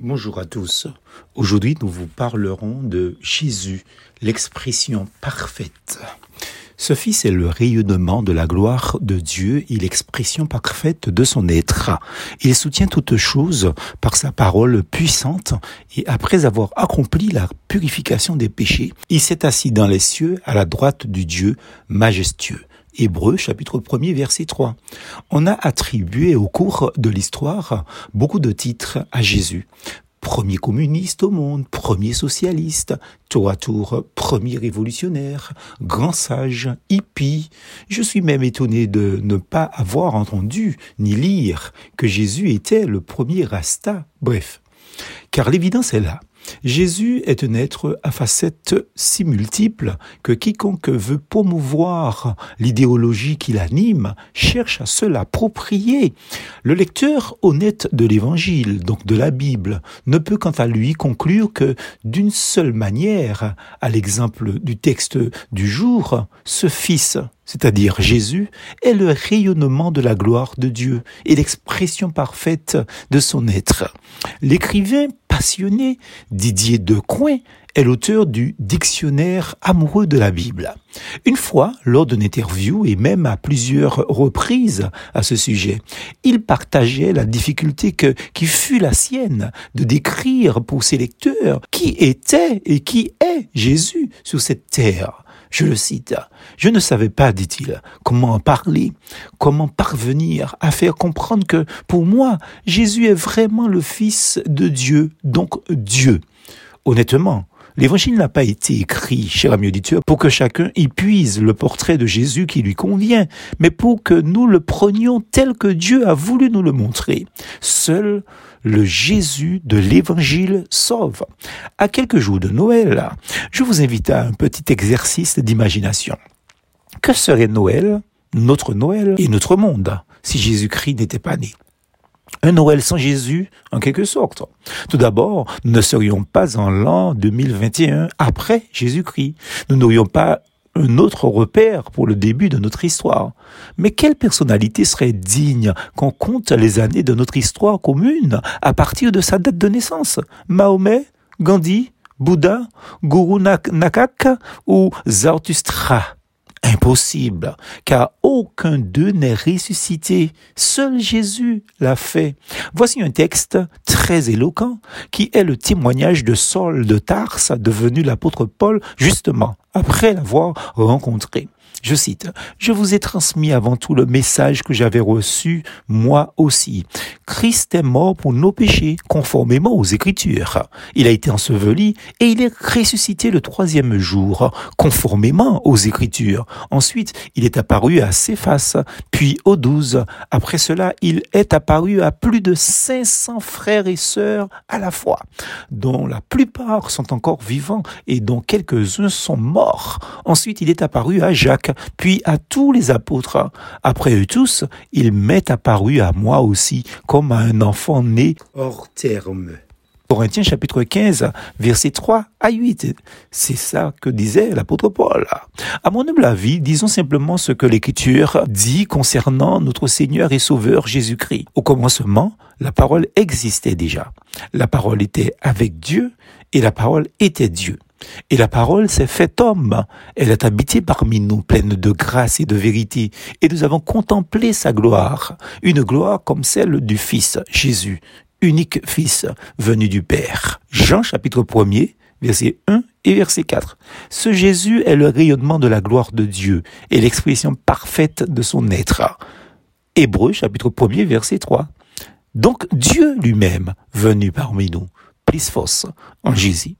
Bonjour à tous. Aujourd'hui, nous vous parlerons de Jésus, l'expression parfaite. Ce Fils est le rayonnement de la gloire de Dieu et l'expression parfaite de son être. Il soutient toutes choses par sa parole puissante et après avoir accompli la purification des péchés, il s'est assis dans les cieux à la droite du Dieu majestueux. Hébreu chapitre 1er verset 3. On a attribué au cours de l'histoire beaucoup de titres à Jésus. Premier communiste au monde, premier socialiste, tour à tour premier révolutionnaire, grand sage, hippie. Je suis même étonné de ne pas avoir entendu ni lire que Jésus était le premier rasta. Bref, car l'évidence est là. Jésus est un être à facettes si multiples que quiconque veut promouvoir l'idéologie qui l'anime cherche à se l'approprier. Le lecteur honnête de l'Évangile, donc de la Bible, ne peut quant à lui conclure que d'une seule manière, à l'exemple du texte du jour, ce Fils, c'est-à-dire Jésus, est le rayonnement de la gloire de Dieu et l'expression parfaite de son être. L'écrivain passionné, Didier Decoing, est l'auteur du Dictionnaire amoureux de la Bible. Une fois, lors d'une interview et même à plusieurs reprises à ce sujet, il partageait la difficulté qui fut la sienne de décrire pour ses lecteurs qui était et qui est Jésus sur cette terre. Je le cite. Je ne savais pas, dit-il, comment en parler, comment parvenir à faire comprendre que, pour moi, Jésus est vraiment le Fils de Dieu, donc Dieu. Honnêtement, L'évangile n'a pas été écrit, cher ami auditeur, pour que chacun y puise le portrait de Jésus qui lui convient, mais pour que nous le prenions tel que Dieu a voulu nous le montrer. Seul le Jésus de l'évangile sauve. À quelques jours de Noël, je vous invite à un petit exercice d'imagination. Que serait Noël, notre Noël et notre monde, si Jésus-Christ n'était pas né? Un Noël sans Jésus, en quelque sorte. Tout d'abord, nous ne serions pas en l'an 2021 après Jésus-Christ. Nous n'aurions pas un autre repère pour le début de notre histoire. Mais quelle personnalité serait digne qu'on compte les années de notre histoire commune à partir de sa date de naissance? Mahomet, Gandhi, Bouddha, Guru Nakak ou Zarathustra? Impossible, car aucun d'eux n'est ressuscité. Seul Jésus l'a fait. Voici un texte très éloquent qui est le témoignage de Saul de Tarse, devenu l'apôtre Paul, justement, après l'avoir rencontré. Je cite, Je vous ai transmis avant tout le message que j'avais reçu moi aussi. Christ est mort pour nos péchés, conformément aux Écritures. Il a été enseveli et il est ressuscité le troisième jour, conformément aux Écritures. Ensuite, il est apparu à Céphas, puis aux douze. Après cela, il est apparu à plus de 500 frères et sœurs à la fois, dont la plupart sont encore vivants et dont quelques-uns sont morts. Ensuite, il est apparu à Jacques, puis à tous les apôtres. Après eux tous, il m'est apparu à moi aussi comme à un enfant né hors terme. Corinthiens chapitre 15, verset 3 à 8. C'est ça que disait l'apôtre Paul. À mon humble avis, disons simplement ce que l'Écriture dit concernant notre Seigneur et Sauveur Jésus-Christ. Au commencement, la parole existait déjà. La parole était avec Dieu et la parole était Dieu. Et la parole s'est faite homme. Elle est habitée parmi nous, pleine de grâce et de vérité. Et nous avons contemplé sa gloire, une gloire comme celle du Fils, Jésus, unique Fils, venu du Père. Jean chapitre 1er, verset 1 et verset 4. Ce Jésus est le rayonnement de la gloire de Dieu et l'expression parfaite de son être. Hébreu chapitre 1er, verset 3. Donc Dieu lui-même, venu parmi nous, plus force en Jésus.